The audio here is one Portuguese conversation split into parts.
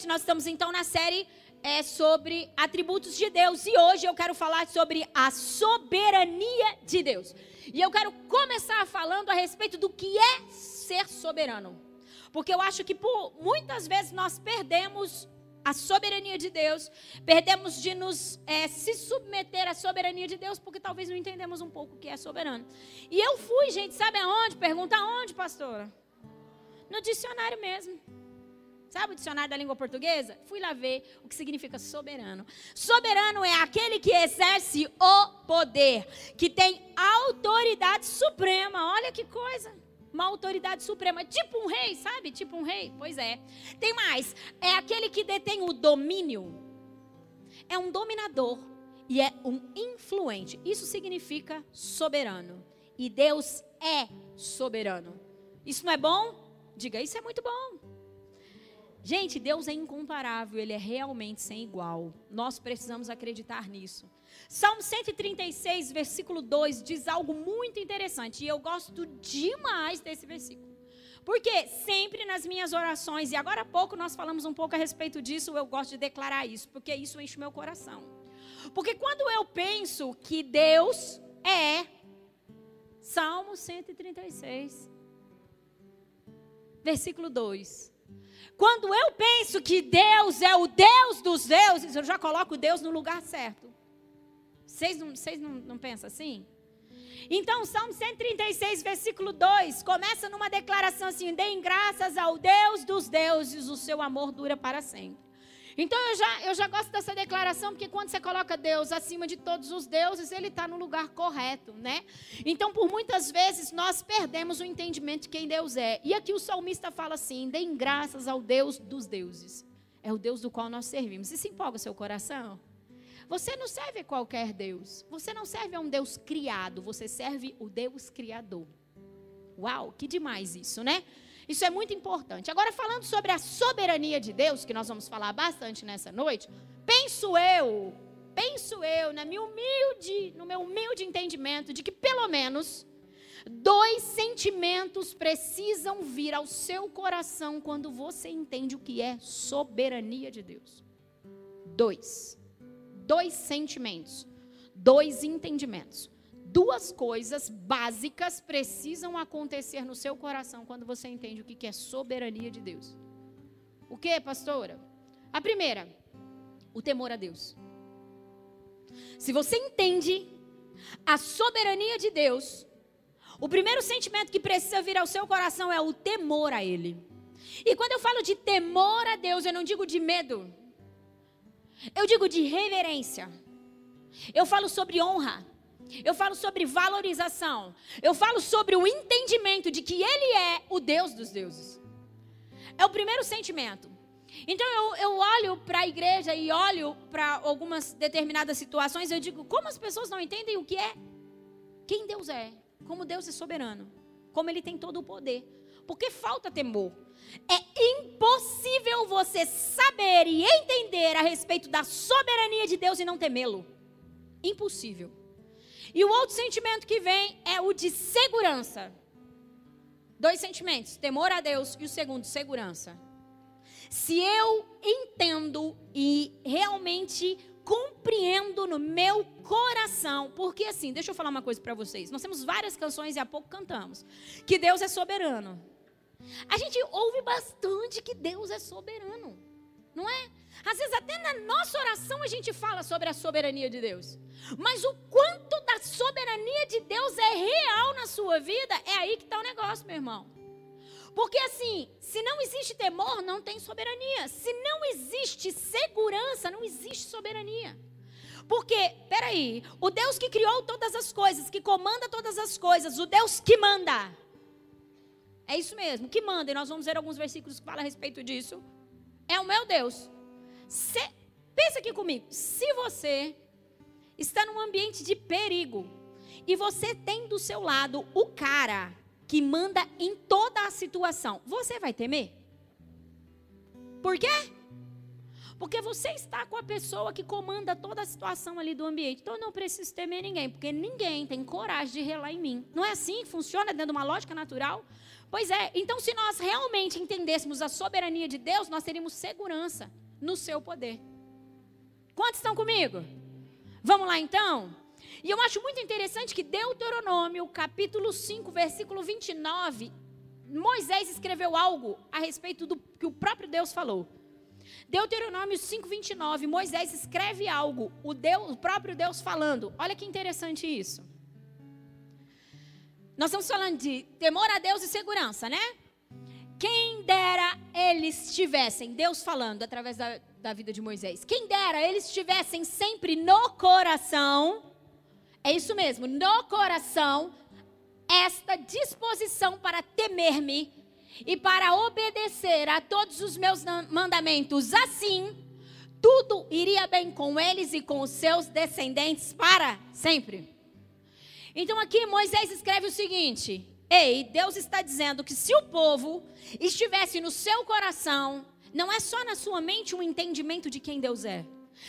Gente, nós estamos então na série é, sobre atributos de Deus e hoje eu quero falar sobre a soberania de Deus. E eu quero começar falando a respeito do que é ser soberano. Porque eu acho que por muitas vezes nós perdemos a soberania de Deus, perdemos de nos é, se submeter à soberania de Deus, porque talvez não entendemos um pouco o que é soberano. E eu fui, gente, sabe aonde? Pergunta aonde, pastora? No dicionário mesmo. Sabe o dicionário da língua portuguesa? Fui lá ver o que significa soberano. Soberano é aquele que exerce o poder, que tem autoridade suprema. Olha que coisa uma autoridade suprema, tipo um rei, sabe? Tipo um rei. Pois é. Tem mais. É aquele que detém o domínio. É um dominador e é um influente. Isso significa soberano. E Deus é soberano. Isso não é bom? Diga, isso é muito bom. Gente, Deus é incomparável, ele é realmente sem igual. Nós precisamos acreditar nisso. Salmo 136, versículo 2 diz algo muito interessante, e eu gosto demais desse versículo. Porque sempre nas minhas orações, e agora há pouco nós falamos um pouco a respeito disso, eu gosto de declarar isso, porque isso enche meu coração. Porque quando eu penso que Deus é Salmo 136, versículo 2. Quando eu penso que Deus é o Deus dos deuses, eu já coloco Deus no lugar certo. Vocês não, vocês não, não pensam assim? Então, Salmo 136, versículo 2, começa numa declaração assim: Deem graças ao Deus dos deuses, o seu amor dura para sempre. Então, eu já, eu já gosto dessa declaração, porque quando você coloca Deus acima de todos os deuses, ele está no lugar correto, né? Então, por muitas vezes, nós perdemos o entendimento de quem Deus é. E aqui o salmista fala assim: Deem graças ao Deus dos deuses. É o Deus do qual nós servimos. Se empolga o seu coração? Você não serve a qualquer Deus. Você não serve a um Deus criado. Você serve o Deus criador. Uau, que demais isso, né? Isso é muito importante. Agora, falando sobre a soberania de Deus, que nós vamos falar bastante nessa noite, penso eu, penso eu, na minha humilde, no meu humilde entendimento, de que pelo menos dois sentimentos precisam vir ao seu coração quando você entende o que é soberania de Deus. Dois dois sentimentos, dois entendimentos. Duas coisas básicas precisam acontecer no seu coração quando você entende o que é soberania de Deus. O que, pastora? A primeira, o temor a Deus. Se você entende a soberania de Deus, o primeiro sentimento que precisa vir ao seu coração é o temor a Ele. E quando eu falo de temor a Deus, eu não digo de medo. Eu digo de reverência. Eu falo sobre honra. Eu falo sobre valorização. Eu falo sobre o entendimento de que Ele é o Deus dos deuses. É o primeiro sentimento. Então eu, eu olho para a igreja e olho para algumas determinadas situações. Eu digo, como as pessoas não entendem o que é? Quem Deus é? Como Deus é soberano? Como Ele tem todo o poder? Porque falta temor. É impossível você saber e entender a respeito da soberania de Deus e não temê-lo. Impossível. E o outro sentimento que vem é o de segurança. Dois sentimentos: temor a Deus e o segundo, segurança. Se eu entendo e realmente compreendo no meu coração, porque assim, deixa eu falar uma coisa para vocês. Nós temos várias canções e há pouco cantamos que Deus é soberano. A gente ouve bastante que Deus é soberano, não é? Às vezes, até na nossa oração, a gente fala sobre a soberania de Deus. Mas o quanto da soberania de Deus é real na sua vida, é aí que está o negócio, meu irmão. Porque assim, se não existe temor, não tem soberania. Se não existe segurança, não existe soberania. Porque, peraí, o Deus que criou todas as coisas, que comanda todas as coisas, o Deus que manda, é isso mesmo, que manda, e nós vamos ver alguns versículos que falam a respeito disso. É o meu Deus. Se, pensa aqui comigo. Se você está num ambiente de perigo e você tem do seu lado o cara que manda em toda a situação, você vai temer? Por quê? Porque você está com a pessoa que comanda toda a situação ali do ambiente. Então eu não preciso temer ninguém, porque ninguém tem coragem de relar em mim. Não é assim que funciona dentro de uma lógica natural? Pois é, então se nós realmente entendêssemos a soberania de Deus, nós teríamos segurança no seu poder. Quantos estão comigo? Vamos lá então? E eu acho muito interessante que Deuteronômio, capítulo 5, versículo 29, Moisés escreveu algo a respeito do que o próprio Deus falou. Deuteronômio 5:29, Moisés escreve algo, o, Deus, o próprio Deus falando. Olha que interessante isso. Nós estamos falando de temor a Deus e segurança, né? Quem dera eles tivessem, Deus falando através da, da vida de Moisés, quem dera eles tivessem sempre no coração, é isso mesmo, no coração, esta disposição para temer-me e para obedecer a todos os meus mandamentos, assim, tudo iria bem com eles e com os seus descendentes para sempre. Então aqui Moisés escreve o seguinte: Ei, Deus está dizendo que se o povo estivesse no seu coração, não é só na sua mente um entendimento de quem Deus é,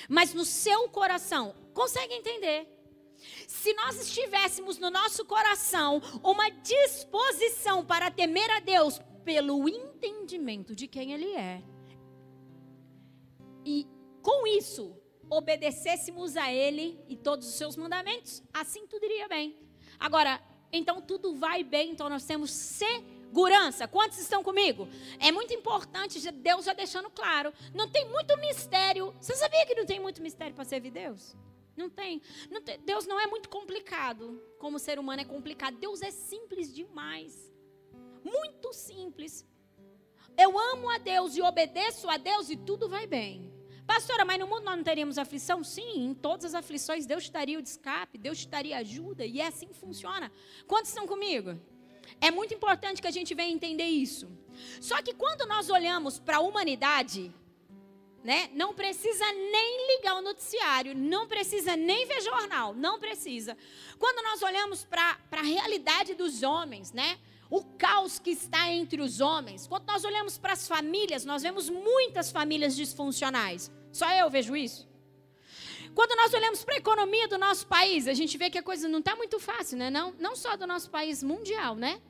mas no seu coração, consegue entender? Se nós estivéssemos no nosso coração uma disposição para temer a Deus, pelo entendimento de quem Ele é. E com isso, obedecêssemos a Ele e todos os seus mandamentos, assim tudo iria bem. Agora, então tudo vai bem, então nós temos segurança. Quantos estão comigo? É muito importante, Deus já deixando claro. Não tem muito mistério. Você sabia que não tem muito mistério para servir Deus? Não tem. não tem. Deus não é muito complicado. Como ser humano é complicado. Deus é simples demais muito simples. Eu amo a Deus e obedeço a Deus e tudo vai bem. Pastora, mas no mundo nós não teríamos aflição? Sim, em todas as aflições Deus te daria o escape, Deus te daria ajuda, e é assim que funciona. Quantos estão comigo? É muito importante que a gente venha entender isso. Só que quando nós olhamos para a humanidade, né, não precisa nem ligar o noticiário, não precisa nem ver jornal, não precisa. Quando nós olhamos para a realidade dos homens, né, o caos que está entre os homens. Quando nós olhamos para as famílias, nós vemos muitas famílias disfuncionais. Só eu vejo isso. Quando nós olhamos para a economia do nosso país, a gente vê que a coisa não está muito fácil, né? Não, não só do nosso país mundial, né?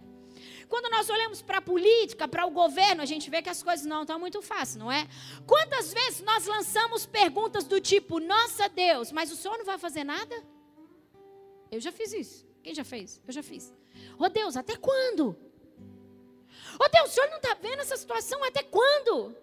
Quando nós olhamos para a política, para o governo, a gente vê que as coisas não estão muito fáceis, não é? Quantas vezes nós lançamos perguntas do tipo: Nossa Deus, mas o senhor não vai fazer nada? Eu já fiz isso. Quem já fez? Eu já fiz. Ô oh, Deus, até quando? Ô oh, Deus, o senhor não está vendo essa situação até quando?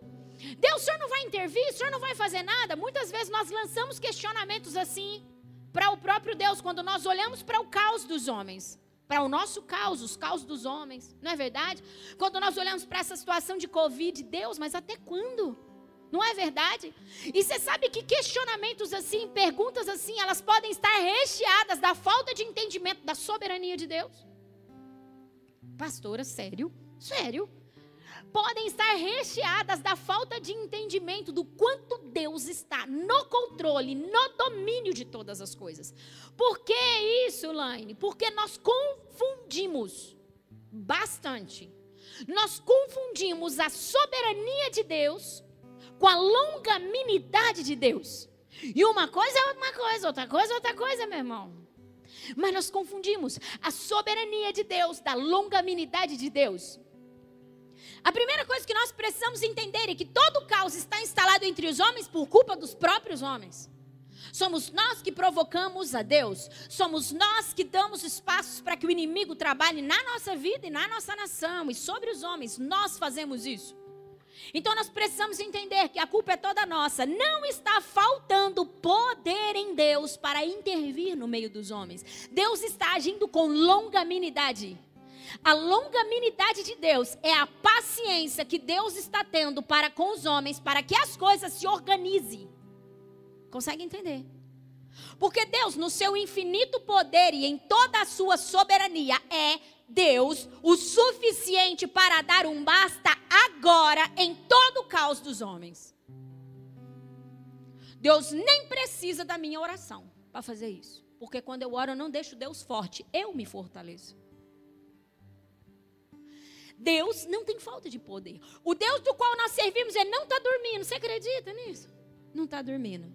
Deus, o senhor não vai intervir? O senhor não vai fazer nada? Muitas vezes nós lançamos questionamentos assim para o próprio Deus, quando nós olhamos para o caos dos homens. Para o nosso caos, os caos dos homens. Não é verdade? Quando nós olhamos para essa situação de Covid, Deus, mas até quando? Não é verdade? E você sabe que questionamentos assim, perguntas assim, elas podem estar recheadas da falta de entendimento da soberania de Deus. Pastora, sério? Sério? Podem estar recheadas da falta de entendimento do quanto Deus está no controle, no domínio de todas as coisas. Por que isso, Laine? Porque nós confundimos bastante. Nós confundimos a soberania de Deus com a longanimidade de Deus. E uma coisa é uma coisa, outra coisa é outra coisa, meu irmão. Mas nós confundimos a soberania de Deus da longanimidade de Deus. A primeira coisa que nós precisamos entender é que todo o caos está instalado entre os homens por culpa dos próprios homens. Somos nós que provocamos a Deus. Somos nós que damos espaços para que o inimigo trabalhe na nossa vida e na nossa nação. E sobre os homens, nós fazemos isso. Então nós precisamos entender que a culpa é toda nossa. Não está faltando poder em Deus para intervir no meio dos homens. Deus está agindo com longanimidade. A longanimidade de Deus é a paciência que Deus está tendo para com os homens, para que as coisas se organizem. Consegue entender? Porque Deus, no seu infinito poder e em toda a sua soberania, é Deus o suficiente para dar um basta agora em todo o caos dos homens. Deus nem precisa da minha oração para fazer isso. Porque quando eu oro, eu não deixo Deus forte, eu me fortaleço. Deus não tem falta de poder. O Deus do qual nós servimos, ele não está dormindo. Você acredita nisso? não está dormindo.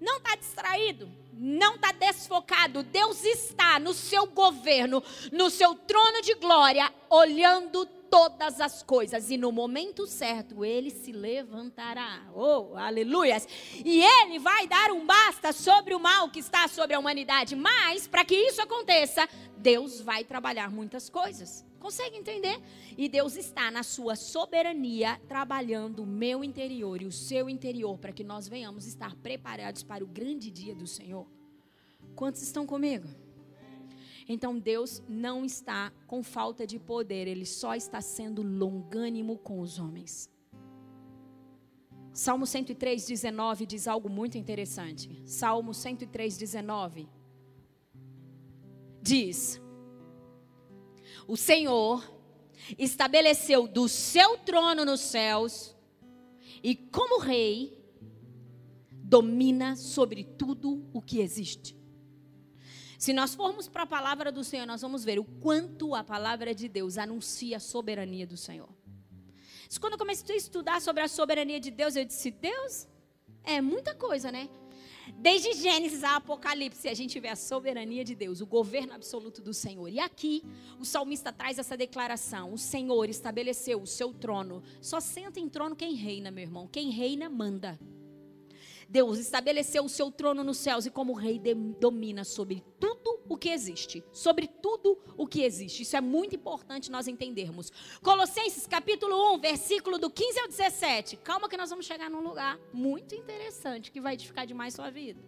Não está distraído, não está desfocado. Deus está no seu governo, no seu trono de glória, olhando todas as coisas e no momento certo ele se levantará. Oh, aleluias! E ele vai dar um sobre o mal que está sobre a humanidade. Mas para que isso aconteça, Deus vai trabalhar muitas coisas. Consegue entender? E Deus está na sua soberania trabalhando o meu interior e o seu interior para que nós venhamos estar preparados para o grande dia do Senhor. Quantos estão comigo? Então Deus não está com falta de poder, ele só está sendo longânimo com os homens. Salmo 103, 19 diz algo muito interessante. Salmo 103, 19 diz: O Senhor estabeleceu do seu trono nos céus e, como rei, domina sobre tudo o que existe. Se nós formos para a palavra do Senhor, nós vamos ver o quanto a palavra de Deus anuncia a soberania do Senhor. Quando eu comecei a estudar sobre a soberania de Deus, eu disse: Deus, é muita coisa, né? Desde Gênesis a Apocalipse, a gente vê a soberania de Deus, o governo absoluto do Senhor. E aqui, o salmista traz essa declaração: o Senhor estabeleceu o seu trono. Só senta em trono quem reina, meu irmão. Quem reina, manda. Deus estabeleceu o seu trono nos céus e como rei domina sobre tudo o que existe, sobre tudo o que existe. Isso é muito importante nós entendermos. Colossenses capítulo 1, versículo do 15 ao 17. Calma que nós vamos chegar num lugar muito interessante que vai edificar demais sua vida.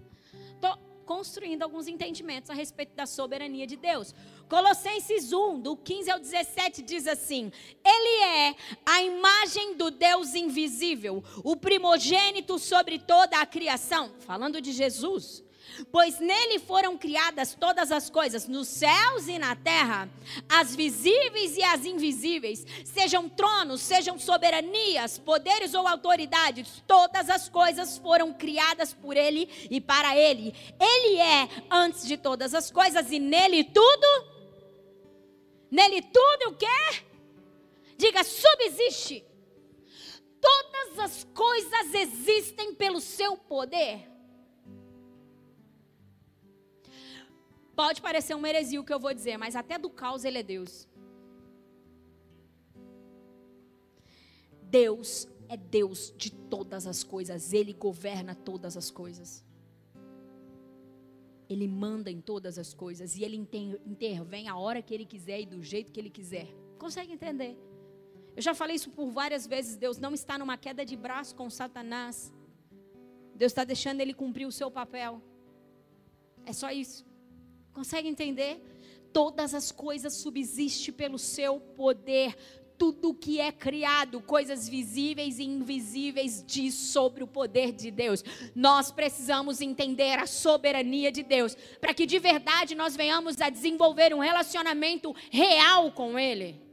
Tô construindo alguns entendimentos a respeito da soberania de Deus. Colossenses 1, do 15 ao 17, diz assim: Ele é a imagem do Deus invisível, o primogênito sobre toda a criação. Falando de Jesus pois nele foram criadas todas as coisas, nos céus e na terra, as visíveis e as invisíveis, sejam tronos, sejam soberanias, poderes ou autoridades, todas as coisas foram criadas por ele e para ele. Ele é antes de todas as coisas e nele tudo, nele tudo o que? Diga, subsiste. Todas as coisas existem pelo seu poder. Pode parecer uma heresia o que eu vou dizer, mas até do caos ele é Deus. Deus é Deus de todas as coisas, ele governa todas as coisas. Ele manda em todas as coisas e ele intervém a hora que ele quiser e do jeito que ele quiser. Consegue entender? Eu já falei isso por várias vezes. Deus não está numa queda de braço com Satanás. Deus está deixando ele cumprir o seu papel. É só isso. Consegue entender? Todas as coisas subsistem pelo seu poder. Tudo que é criado, coisas visíveis e invisíveis, diz sobre o poder de Deus. Nós precisamos entender a soberania de Deus, para que de verdade nós venhamos a desenvolver um relacionamento real com Ele.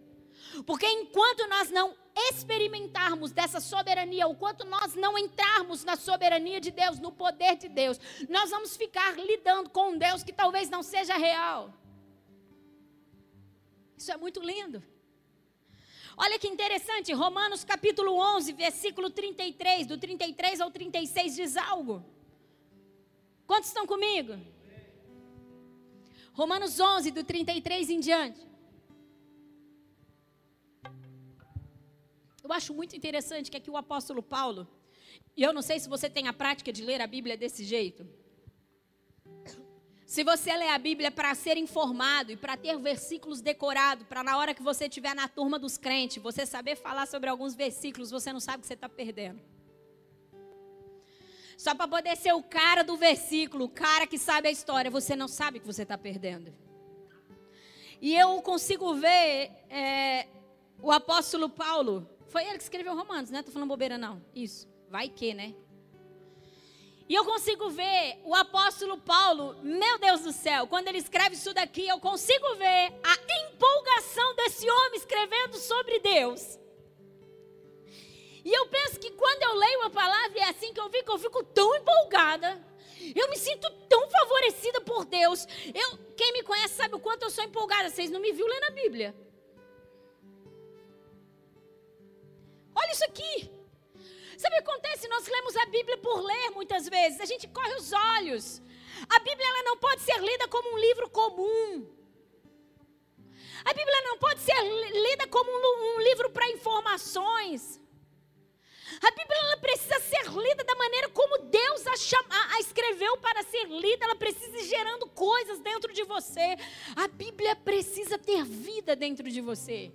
Porque enquanto nós não experimentarmos dessa soberania, o quanto nós não entrarmos na soberania de Deus, no poder de Deus, nós vamos ficar lidando com um Deus que talvez não seja real. Isso é muito lindo. Olha que interessante, Romanos capítulo 11, versículo 33, do 33 ao 36 diz algo. Quantos estão comigo? Romanos 11, do 33 em diante. Eu acho muito interessante que aqui o apóstolo Paulo, e eu não sei se você tem a prática de ler a Bíblia desse jeito. Se você lê a Bíblia para ser informado e para ter versículos decorados, para na hora que você estiver na turma dos crentes, você saber falar sobre alguns versículos, você não sabe o que você está perdendo. Só para poder ser o cara do versículo, o cara que sabe a história, você não sabe o que você está perdendo. E eu consigo ver é, o apóstolo Paulo foi ele que escreveu Romanos, né? Tô falando bobeira não. Isso. Vai que, né? E eu consigo ver o apóstolo Paulo, meu Deus do céu, quando ele escreve isso daqui, eu consigo ver a empolgação desse homem escrevendo sobre Deus. E eu penso que quando eu leio a palavra, é assim que eu fico, eu fico tão empolgada. Eu me sinto tão favorecida por Deus. Eu, quem me conhece sabe o quanto eu sou empolgada. Vocês não me viram lendo a Bíblia. Olha isso aqui. Sabe o que acontece? Nós lemos a Bíblia por ler muitas vezes. A gente corre os olhos. A Bíblia ela não pode ser lida como um livro comum. A Bíblia não pode ser lida como um, um livro para informações. A Bíblia ela precisa ser lida da maneira como Deus a, chama, a escreveu para ser lida. Ela precisa ir gerando coisas dentro de você. A Bíblia precisa ter vida dentro de você.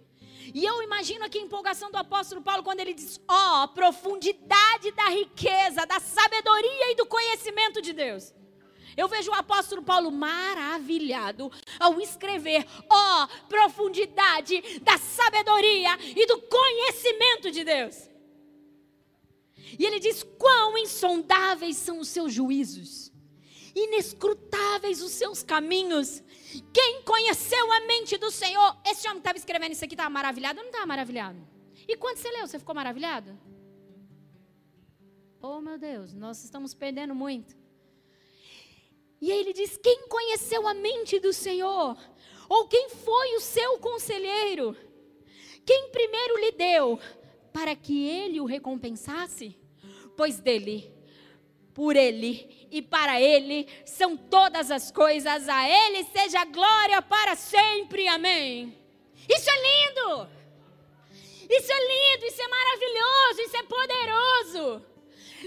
E eu imagino aqui a empolgação do apóstolo Paulo quando ele diz: Ó, oh, profundidade da riqueza, da sabedoria e do conhecimento de Deus. Eu vejo o apóstolo Paulo maravilhado ao escrever: ó, oh, profundidade da sabedoria e do conhecimento de Deus. E ele diz: quão insondáveis são os seus juízos, inescrutáveis os seus caminhos. Quem conheceu a mente do Senhor? Esse homem estava escrevendo isso aqui estava maravilhado ou não estava maravilhado? E quando você leu, você ficou maravilhado? Oh meu Deus, nós estamos perdendo muito. E aí ele diz: Quem conheceu a mente do Senhor? Ou quem foi o seu conselheiro? Quem primeiro lhe deu para que ele o recompensasse? Pois dele, por ele e para ele são todas as coisas, a ele seja glória para sempre. Amém. Isso é lindo! Isso é lindo, isso é maravilhoso, isso é poderoso.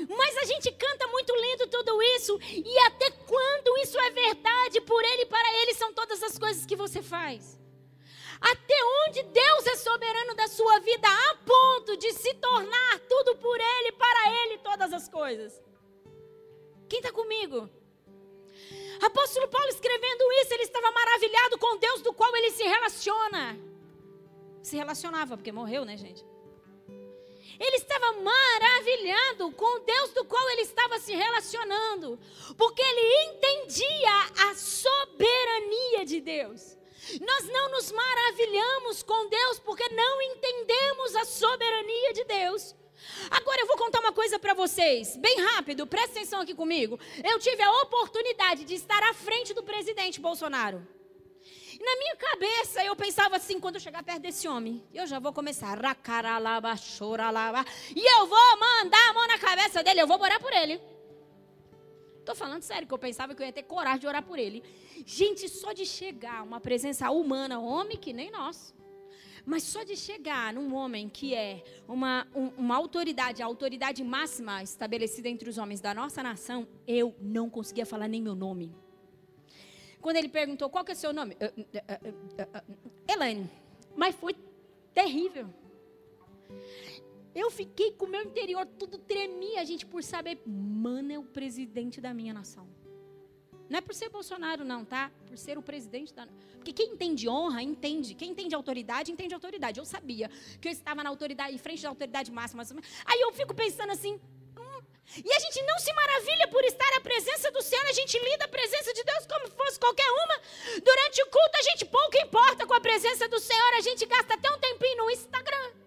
Mas a gente canta muito lindo tudo isso. E até quando isso é verdade, por Ele e para Ele são todas as coisas que você faz. Até onde Deus é soberano da sua vida, a ponto de se tornar tudo por Ele, para Ele, todas as coisas. Quem está comigo? Apóstolo Paulo escrevendo isso, ele estava maravilhado com Deus do qual ele se relaciona. Se relacionava, porque morreu, né, gente? Ele estava maravilhado com Deus do qual ele estava se relacionando, porque ele entendia a soberania de Deus. Nós não nos maravilhamos com Deus porque não entendemos a soberania de Deus. Agora eu vou contar uma coisa para vocês, bem rápido, presta atenção aqui comigo. Eu tive a oportunidade de estar à frente do presidente Bolsonaro. E na minha cabeça eu pensava assim, quando eu chegar perto desse homem, eu já vou começar, racaralaba, choralaba, e eu vou mandar a mão na cabeça dele, eu vou orar por ele. Estou falando sério, que eu pensava que eu ia ter coragem de orar por ele. Gente, só de chegar uma presença humana, homem que nem nós. Mas só de chegar num homem que é uma, um, uma autoridade, a autoridade máxima estabelecida entre os homens da nossa nação, eu não conseguia falar nem meu nome. Quando ele perguntou qual que é o seu nome, Elaine. Mas foi terrível. Eu fiquei com o meu interior tudo tremia, gente, por saber, mano, é o presidente da minha nação. Não é por ser Bolsonaro, não, tá? Por ser o presidente da. Porque quem entende honra, entende. Quem entende autoridade, entende autoridade. Eu sabia que eu estava na autoridade, em frente da autoridade máxima. Aí eu fico pensando assim, e a gente não se maravilha por estar à presença do Senhor, a gente lida a presença de Deus como fosse qualquer uma. Durante o culto, a gente pouco importa com a presença do Senhor, a gente gasta até um tempinho no Instagram.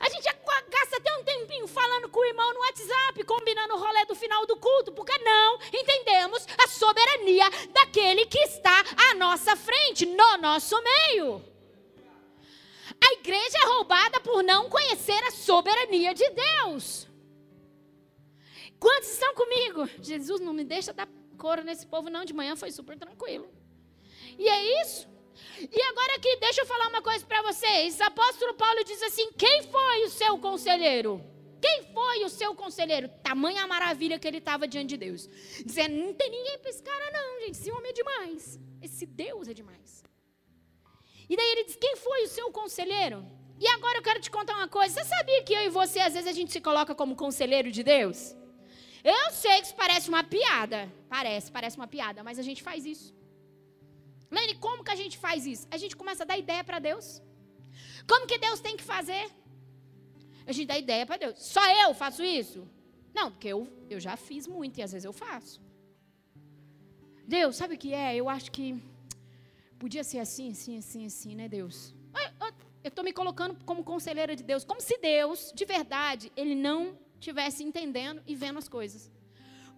A gente gasta até um tempinho falando com o irmão no WhatsApp, combinando o rolê do final do culto, porque não entendemos a soberania daquele que está à nossa frente, no nosso meio. A igreja é roubada por não conhecer a soberania de Deus. Quantos estão comigo? Jesus não me deixa dar coro nesse povo, não. De manhã foi super tranquilo. E é isso. E agora aqui, deixa eu falar uma coisa para vocês. Apóstolo Paulo diz assim: quem foi o seu conselheiro? Quem foi o seu conselheiro? Tamanha maravilha que ele estava diante de Deus. Dizendo: não tem ninguém para esse cara, não, gente. Esse homem é demais. Esse Deus é demais. E daí ele diz: Quem foi o seu conselheiro? E agora eu quero te contar uma coisa. Você sabia que eu e você, às vezes, a gente se coloca como conselheiro de Deus? Eu sei que isso parece uma piada. Parece, parece uma piada, mas a gente faz isso. Lene, como que a gente faz isso? A gente começa a dar ideia para Deus. Como que Deus tem que fazer? A gente dá ideia para Deus. Só eu faço isso? Não, porque eu, eu já fiz muito e às vezes eu faço. Deus, sabe o que é? Eu acho que Podia ser assim, assim, assim, assim, né, Deus? Eu estou me colocando como conselheira de Deus, como se Deus, de verdade, ele não tivesse entendendo e vendo as coisas.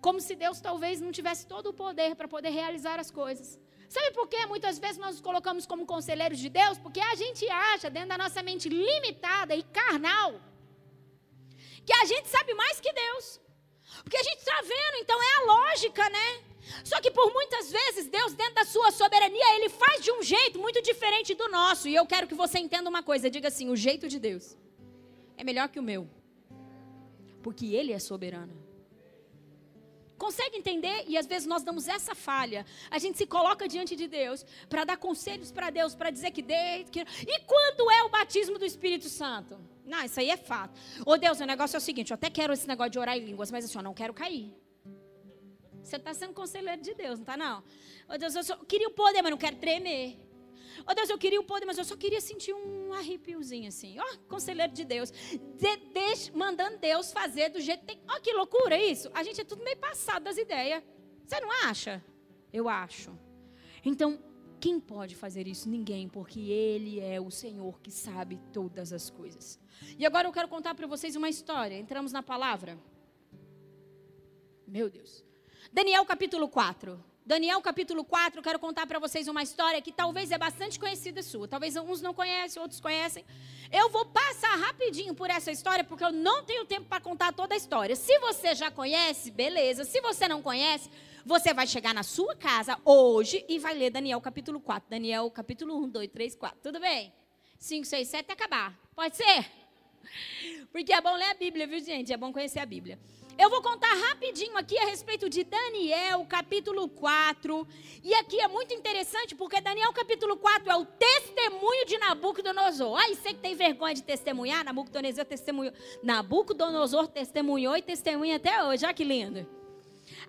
Como se Deus talvez não tivesse todo o poder para poder realizar as coisas. Sabe por que muitas vezes nós nos colocamos como conselheiros de Deus? Porque a gente acha, dentro da nossa mente limitada e carnal, que a gente sabe mais que Deus. Porque a gente está vendo, então é a lógica, né? Só que por muitas vezes, Deus, dentro da sua soberania, Ele faz de um jeito muito diferente do nosso. E eu quero que você entenda uma coisa: diga assim, o jeito de Deus é melhor que o meu. Porque Ele é soberano. Consegue entender? E às vezes nós damos essa falha. A gente se coloca diante de Deus para dar conselhos para Deus, para dizer que Deus. Que... E quando é o batismo do Espírito Santo? Não, isso aí é fato. Ô Deus, o negócio é o seguinte: eu até quero esse negócio de orar em línguas, mas assim, eu não quero cair. Você está sendo conselheiro de Deus, não está não? Ô Deus, eu só queria o poder, mas não quero tremer. Oh, Deus, eu queria o poder, mas eu só queria sentir um arrepiozinho assim. Ó, oh, conselheiro de Deus. De, de, mandando Deus fazer do jeito que tem. Ó, oh, que loucura isso. A gente é tudo meio passado das ideias. Você não acha? Eu acho. Então, quem pode fazer isso? Ninguém, porque Ele é o Senhor que sabe todas as coisas. E agora eu quero contar para vocês uma história. Entramos na palavra. Meu Deus. Daniel capítulo 4. Daniel capítulo 4, quero contar para vocês uma história que talvez é bastante conhecida sua. Talvez uns não conhecem, outros conhecem. Eu vou passar rapidinho por essa história porque eu não tenho tempo para contar toda a história. Se você já conhece, beleza. Se você não conhece, você vai chegar na sua casa hoje e vai ler Daniel capítulo 4. Daniel capítulo 1, 2, 3, 4. Tudo bem? 5, 6, 7 até acabar. Pode ser? Porque é bom ler a Bíblia, viu, gente? É bom conhecer a Bíblia. Eu vou contar rapidinho aqui a respeito de Daniel, capítulo 4. E aqui é muito interessante porque Daniel, capítulo 4, é o testemunho de Nabucodonosor. Ai, você que tem vergonha de testemunhar, Nabucodonosor testemunhou. Nabucodonosor testemunhou e testemunha até hoje. Olha que lindo.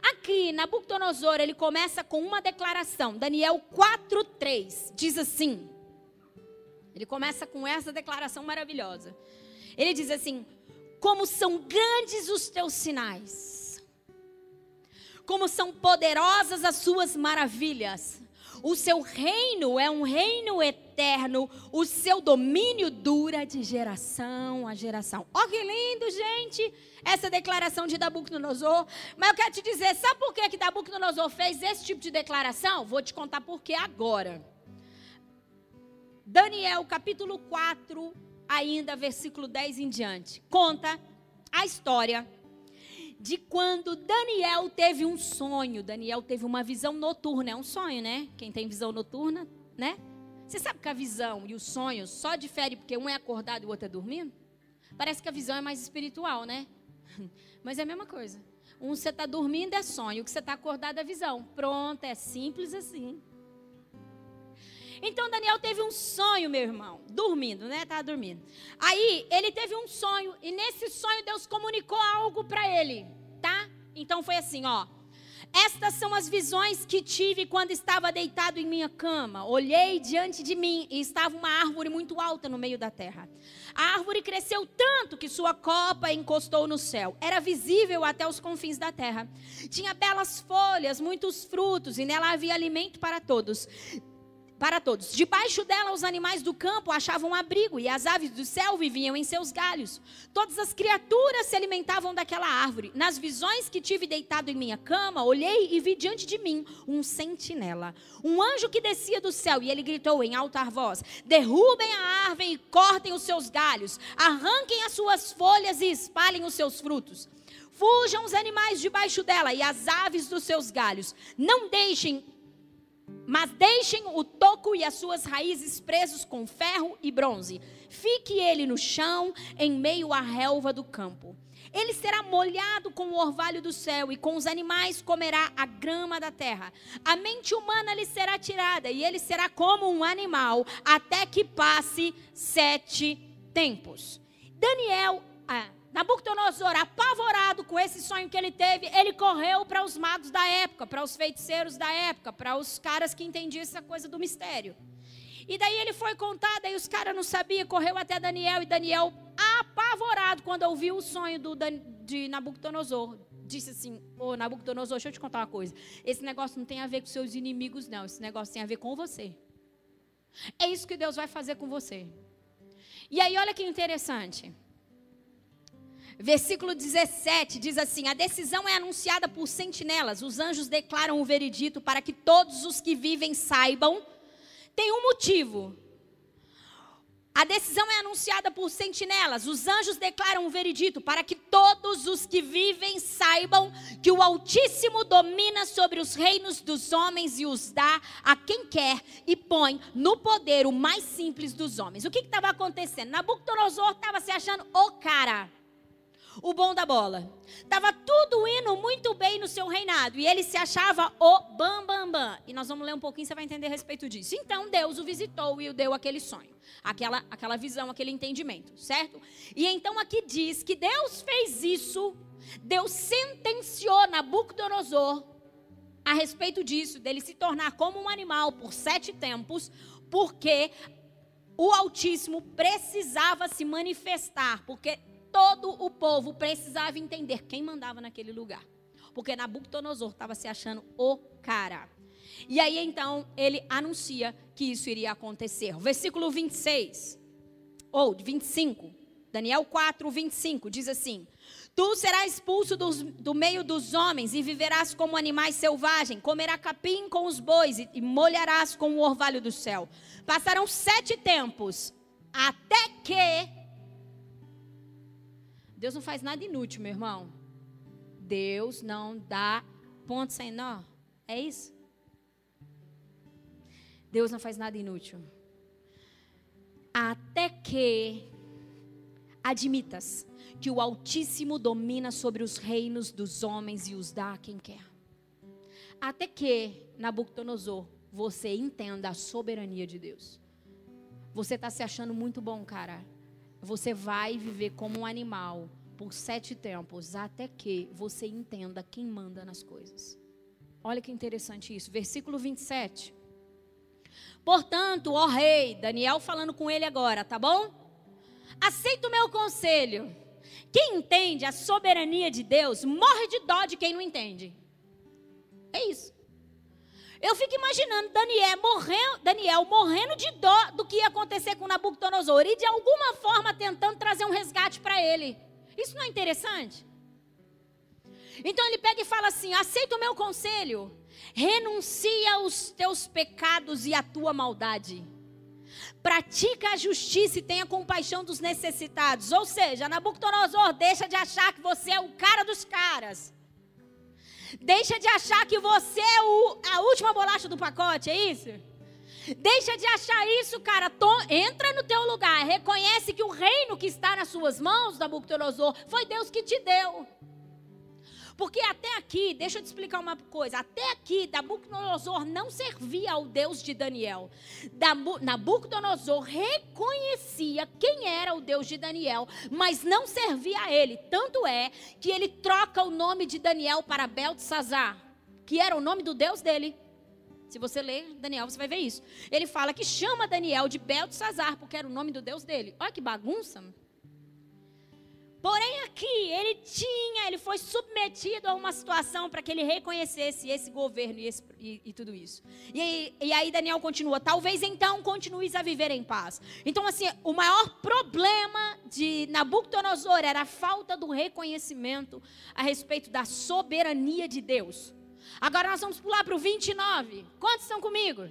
Aqui, Nabucodonosor, ele começa com uma declaração. Daniel 4:3 diz assim. Ele começa com essa declaração maravilhosa. Ele diz assim: como são grandes os teus sinais, como são poderosas as suas maravilhas. O seu reino é um reino eterno, o seu domínio dura de geração a geração. Olha que lindo, gente, essa declaração de Nabucodonosor. Mas eu quero te dizer, sabe por que, que Nabucodonosor fez esse tipo de declaração? Vou te contar por que agora. Daniel capítulo 4, ainda versículo 10 em diante, conta a história de quando Daniel teve um sonho. Daniel teve uma visão noturna, é um sonho, né? Quem tem visão noturna, né? Você sabe que a visão e o sonho só diferem porque um é acordado e o outro é dormindo? Parece que a visão é mais espiritual, né? Mas é a mesma coisa. Um você está dormindo é sonho, o que você está acordado é visão. Pronto, é simples assim. Então Daniel teve um sonho, meu irmão, dormindo, né? Estava dormindo. Aí ele teve um sonho e nesse sonho Deus comunicou algo para ele, tá? Então foi assim, ó. Estas são as visões que tive quando estava deitado em minha cama. Olhei diante de mim e estava uma árvore muito alta no meio da terra. A árvore cresceu tanto que sua copa encostou no céu. Era visível até os confins da terra. Tinha belas folhas, muitos frutos e nela havia alimento para todos para todos. Debaixo dela, os animais do campo achavam abrigo e as aves do céu viviam em seus galhos. Todas as criaturas se alimentavam daquela árvore. Nas visões que tive deitado em minha cama, olhei e vi diante de mim um sentinela, um anjo que descia do céu e ele gritou em alta voz: Derrubem a árvore e cortem os seus galhos, arranquem as suas folhas e espalhem os seus frutos. Fujam os animais debaixo dela e as aves dos seus galhos. Não deixem mas deixem o toco e as suas raízes presos com ferro e bronze. Fique ele no chão, em meio à relva do campo. Ele será molhado com o orvalho do céu, e com os animais comerá a grama da terra. A mente humana lhe será tirada, e ele será como um animal, até que passe sete tempos. Daniel. Ah, Nabucodonosor, apavorado com esse sonho que ele teve, ele correu para os magos da época, para os feiticeiros da época, para os caras que entendiam essa coisa do mistério. E daí ele foi contar, daí os caras não sabiam, correu até Daniel, e Daniel, apavorado, quando ouviu o sonho do, de Nabucodonosor, disse assim: Ô oh, Nabucodonosor, deixa eu te contar uma coisa. Esse negócio não tem a ver com seus inimigos, não. Esse negócio tem a ver com você. É isso que Deus vai fazer com você. E aí, olha que interessante. Versículo 17 diz assim: A decisão é anunciada por sentinelas, os anjos declaram o veredito para que todos os que vivem saibam. Tem um motivo. A decisão é anunciada por sentinelas. Os anjos declaram o veredito para que todos os que vivem saibam que o Altíssimo domina sobre os reinos dos homens e os dá a quem quer e põe no poder o mais simples dos homens. O que estava acontecendo? Nabucodonosor estava se achando o cara o bom da bola. Tava tudo indo muito bem no seu reinado e ele se achava o bam bam bam. E nós vamos ler um pouquinho, você vai entender a respeito disso. Então Deus o visitou e o deu aquele sonho, aquela aquela visão, aquele entendimento, certo? E então aqui diz que Deus fez isso, Deus sentenciou Nabucodonosor a respeito disso, dele se tornar como um animal por sete tempos, porque o Altíssimo precisava se manifestar, porque todo o povo precisava entender quem mandava naquele lugar. Porque Nabucodonosor estava se achando o cara. E aí então ele anuncia que isso iria acontecer. Versículo 26, ou 25, Daniel 4, 25, diz assim: Tu serás expulso dos, do meio dos homens e viverás como animais selvagens, comerá capim com os bois e, e molharás com o orvalho do céu. Passarão sete tempos, até que Deus não faz nada inútil, meu irmão. Deus não dá ponto sem nó. É isso? Deus não faz nada inútil. Até que admitas que o Altíssimo domina sobre os reinos dos homens e os dá a quem quer. Até que, Nabucodonosor, você entenda a soberania de Deus. Você está se achando muito bom, cara você vai viver como um animal por sete tempos, até que você entenda quem manda nas coisas. Olha que interessante isso. Versículo 27. Portanto, ó rei, Daniel falando com ele agora, tá bom? Aceita o meu conselho. Quem entende a soberania de Deus morre de dó de quem não entende. É isso. Eu fico imaginando Daniel morrendo, Daniel morrendo de dó do que ia acontecer com Nabucodonosor e de alguma forma tentando trazer um resgate para ele. Isso não é interessante? Então ele pega e fala assim: aceita o meu conselho, renuncia aos teus pecados e à tua maldade. Pratica a justiça e tenha compaixão dos necessitados. Ou seja, Nabucodonosor, deixa de achar que você é o cara dos caras. Deixa de achar que você é o, a última bolacha do pacote, é isso? Deixa de achar isso, cara. Entra no teu lugar. Reconhece que o reino que está nas suas mãos, Nabucodonosor, foi Deus que te deu. Porque até aqui, deixa eu te explicar uma coisa. Até aqui, Nabucodonosor não servia ao Deus de Daniel. Nabucodonosor reconhecia quem era o Deus de Daniel, mas não servia a ele. Tanto é que ele troca o nome de Daniel para Beltesazar, que era o nome do Deus dele. Se você ler Daniel, você vai ver isso. Ele fala que chama Daniel de Beltesazar, porque era o nome do Deus dele. Olha que bagunça. Porém, aqui ele tinha, ele foi submetido a uma situação para que ele reconhecesse esse governo e, esse, e, e tudo isso. E, e, aí Daniel continua: talvez então continues a viver em paz. Então, assim, o maior problema de Nabucodonosor era a falta do reconhecimento a respeito da soberania de Deus. Agora nós vamos pular para o 29. Quantos estão comigo?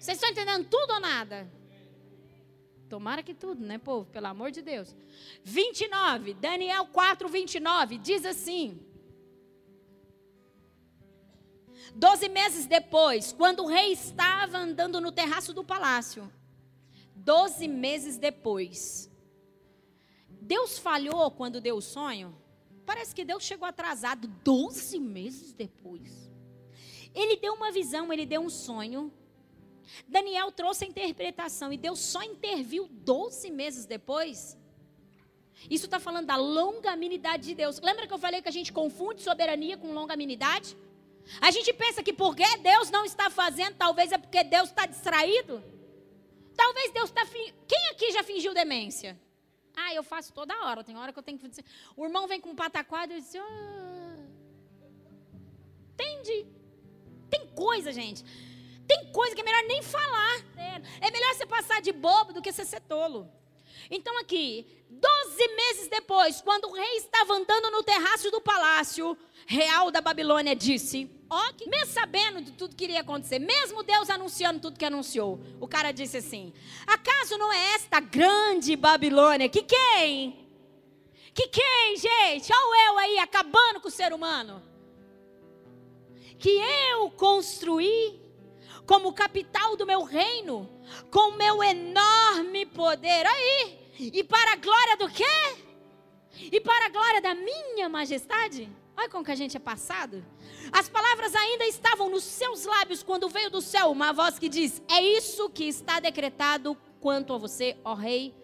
Vocês estão entendendo tudo ou nada? Tomara que tudo, né, povo? Pelo amor de Deus. 29, Daniel 4, 29, diz assim. Doze meses depois, quando o rei estava andando no terraço do palácio, doze meses depois, Deus falhou quando deu o sonho? Parece que Deus chegou atrasado doze meses depois. Ele deu uma visão, ele deu um sonho, Daniel trouxe a interpretação e Deus só interviu 12 meses depois. Isso está falando da longanimidade de Deus. Lembra que eu falei que a gente confunde soberania com longanimidade? A gente pensa que porque Deus não está fazendo, talvez é porque Deus está distraído. Talvez Deus está. Quem aqui já fingiu demência? Ah, eu faço toda hora. Tem hora que eu tenho que. O irmão vem com um pataquado e diz: ah, Entende? Tem coisa, gente. Tem coisa que é melhor nem falar. É melhor você passar de bobo do que você ser tolo. Então aqui, doze meses depois, quando o rei estava andando no terraço do palácio real da Babilônia, disse: Ó, que, mesmo sabendo de tudo que iria acontecer, mesmo Deus anunciando tudo que anunciou, o cara disse assim: Acaso não é esta grande Babilônia que quem? Que quem, gente? Olha eu aí acabando com o ser humano. Que eu construí como capital do meu reino, com meu enorme poder. Aí, e para a glória do quê? E para a glória da minha majestade? Olha como que a gente é passado. As palavras ainda estavam nos seus lábios quando veio do céu uma voz que diz: É isso que está decretado quanto a você, ó rei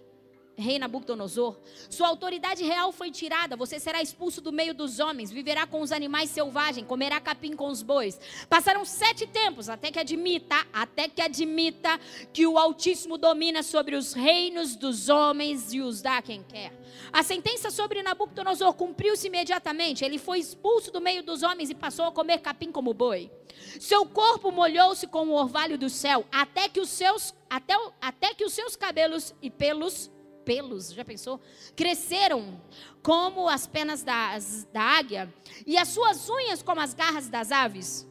rei Nabucodonosor, sua autoridade real foi tirada, você será expulso do meio dos homens, viverá com os animais selvagens, comerá capim com os bois. Passaram sete tempos até que admita, até que admita que o Altíssimo domina sobre os reinos dos homens e os dá quem quer. A sentença sobre Nabucodonosor cumpriu-se imediatamente. Ele foi expulso do meio dos homens e passou a comer capim como boi. Seu corpo molhou-se com o orvalho do céu, até que os seus até, até que os seus cabelos e pelos pelos, já pensou? Cresceram como as penas das, da águia e as suas unhas como as garras das aves.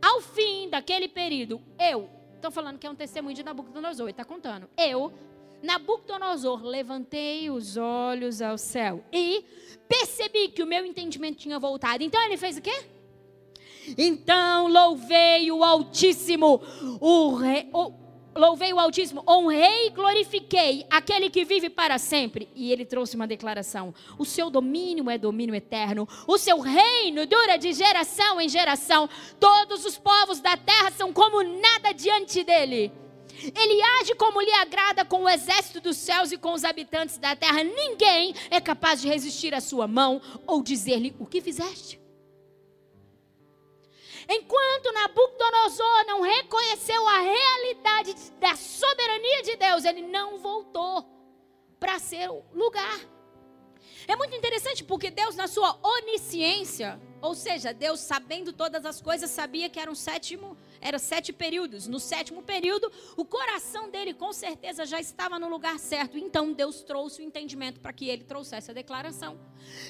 Ao fim daquele período, eu, estou falando que é um testemunho de Nabucodonosor, ele está contando. Eu, Nabucodonosor, levantei os olhos ao céu e percebi que o meu entendimento tinha voltado. Então ele fez o quê? Então louvei o Altíssimo, o, rei, o louvei o Altíssimo, honrei e glorifiquei aquele que vive para sempre. E ele trouxe uma declaração: o seu domínio é domínio eterno, o seu reino dura de geração em geração. Todos os povos da terra são como nada diante dele. Ele age como lhe agrada com o exército dos céus e com os habitantes da terra. Ninguém é capaz de resistir à sua mão ou dizer-lhe o que fizeste. Enquanto Nabucodonosor não reconheceu a realidade da soberania de Deus, ele não voltou para seu lugar. É muito interessante porque Deus, na sua onisciência, ou seja, Deus sabendo todas as coisas, sabia que era um sétimo, era sete períodos. No sétimo período, o coração dele com certeza já estava no lugar certo. Então Deus trouxe o entendimento para que ele trouxesse a declaração.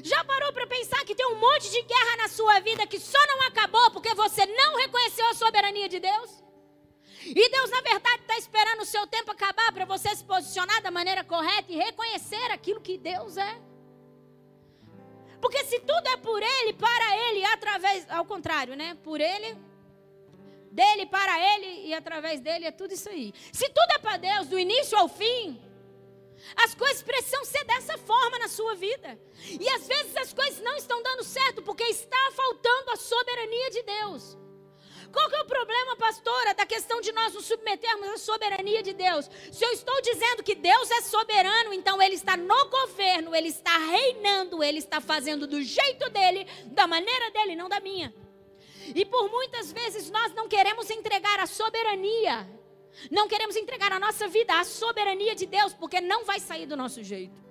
Já parou para pensar que tem um monte de guerra na sua vida que só não acabou porque você não reconheceu a soberania de Deus? E Deus, na verdade, está esperando o seu tempo acabar para você se posicionar da maneira correta e reconhecer aquilo que Deus é. Porque se tudo é por Ele, para Ele, através. Ao contrário, né? Por Ele, dele, para Ele e através dele, é tudo isso aí. Se tudo é para Deus, do início ao fim, as coisas precisam ser dessa forma na sua vida. E às vezes as coisas não estão dando certo porque está faltando a soberania de Deus. Qual que é o problema, pastora, da questão de nós nos submetermos à soberania de Deus? Se eu estou dizendo que Deus é soberano, então Ele está no governo, Ele está reinando, Ele está fazendo do jeito dele, da maneira dele, não da minha. E por muitas vezes nós não queremos entregar a soberania, não queremos entregar a nossa vida à soberania de Deus, porque não vai sair do nosso jeito.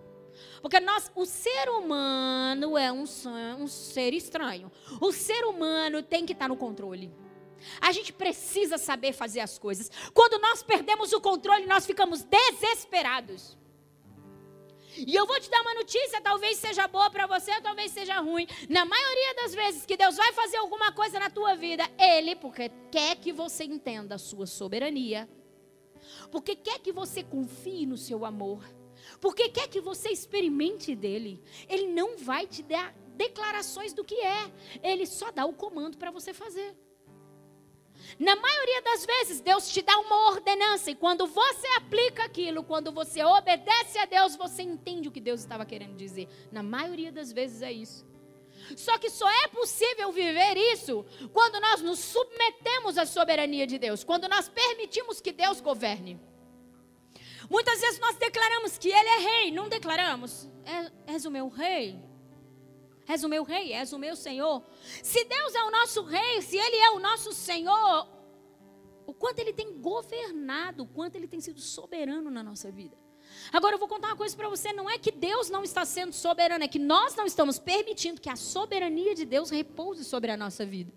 Porque nós, o ser humano é um, um ser estranho. O ser humano tem que estar no controle. A gente precisa saber fazer as coisas. Quando nós perdemos o controle, nós ficamos desesperados. E eu vou te dar uma notícia, talvez seja boa para você, talvez seja ruim. Na maioria das vezes que Deus vai fazer alguma coisa na tua vida, Ele, porque quer que você entenda a sua soberania, porque quer que você confie no seu amor, porque quer que você experimente dele, Ele não vai te dar declarações do que é, Ele só dá o comando para você fazer. Na maioria das vezes, Deus te dá uma ordenança, e quando você aplica aquilo, quando você obedece a Deus, você entende o que Deus estava querendo dizer. Na maioria das vezes é isso. Só que só é possível viver isso quando nós nos submetemos à soberania de Deus, quando nós permitimos que Deus governe. Muitas vezes nós declaramos que Ele é rei, não declaramos? É, és o meu rei. És o meu rei, és o meu Senhor. Se Deus é o nosso rei, se Ele é o nosso Senhor, o quanto Ele tem governado, o quanto Ele tem sido soberano na nossa vida. Agora eu vou contar uma coisa para você: não é que Deus não está sendo soberano, é que nós não estamos permitindo que a soberania de Deus repouse sobre a nossa vida.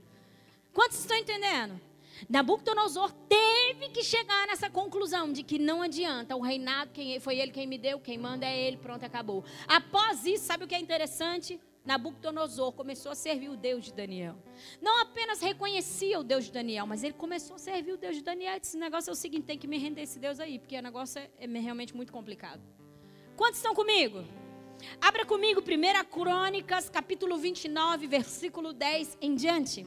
Quantos estão entendendo? Nabucodonosor teve que chegar nessa conclusão de que não adianta, o reinado quem foi ele quem me deu, quem manda é ele, pronto, acabou. Após isso, sabe o que é interessante? Nabucodonosor começou a servir o Deus de Daniel. Não apenas reconhecia o Deus de Daniel, mas ele começou a servir o Deus de Daniel. Esse negócio é o seguinte: tem que me render esse Deus aí, porque o negócio é, é realmente muito complicado. Quantos estão comigo? Abra comigo 1 Crônicas, capítulo 29, versículo 10 em diante.